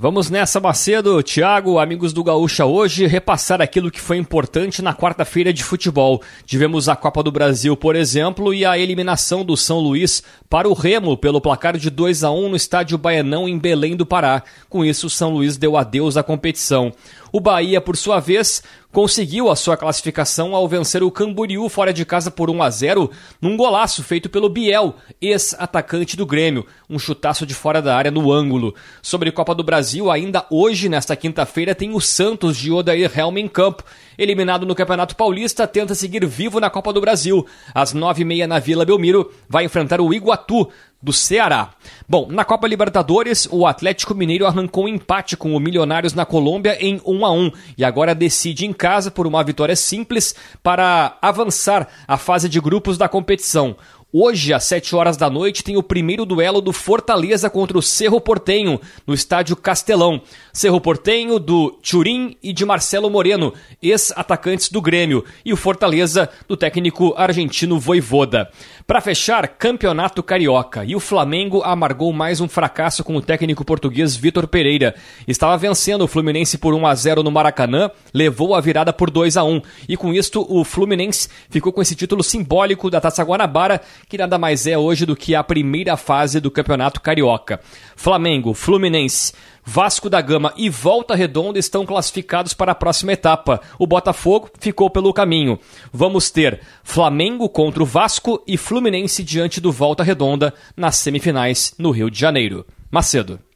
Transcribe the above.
Vamos nessa, Macedo, Thiago, amigos do Gaúcha, hoje repassar aquilo que foi importante na quarta-feira de futebol. Tivemos a Copa do Brasil, por exemplo, e a eliminação do São Luís para o Remo pelo placar de 2 a 1 no estádio Baianão em Belém do Pará. Com isso, o São Luís deu adeus à competição. O Bahia, por sua vez, conseguiu a sua classificação ao vencer o Camboriú fora de casa por 1 a 0 num golaço feito pelo Biel, ex-atacante do Grêmio, um chutaço de fora da área no ângulo. Sobre Copa do Brasil, ainda hoje, nesta quinta-feira, tem o Santos de Odair Helm em campo. Eliminado no Campeonato Paulista, tenta seguir vivo na Copa do Brasil. Às nove e meia na Vila Belmiro, vai enfrentar o Iguatu do Ceará. Bom, na Copa Libertadores, o Atlético Mineiro arrancou um empate com o Milionários na Colômbia em 1 a 1 e agora decide em casa por uma vitória simples para avançar a fase de grupos da competição. Hoje, às 7 horas da noite, tem o primeiro duelo do Fortaleza contra o Cerro Portenho, no estádio Castelão. Cerro Portenho, do Turim e de Marcelo Moreno, ex-atacantes do Grêmio, e o Fortaleza, do técnico argentino Voivoda. Para fechar, Campeonato Carioca. E o Flamengo amargou mais um fracasso com o técnico português Vitor Pereira. Estava vencendo o Fluminense por 1 a 0 no Maracanã, levou a virada por 2 a 1 e com isto o Fluminense ficou com esse título simbólico da Taça Guanabara que nada mais é hoje do que a primeira fase do Campeonato Carioca. Flamengo, Fluminense, Vasco da Gama e Volta Redonda estão classificados para a próxima etapa. O Botafogo ficou pelo caminho. Vamos ter Flamengo contra o Vasco e Fluminense diante do Volta Redonda nas semifinais no Rio de Janeiro. Macedo.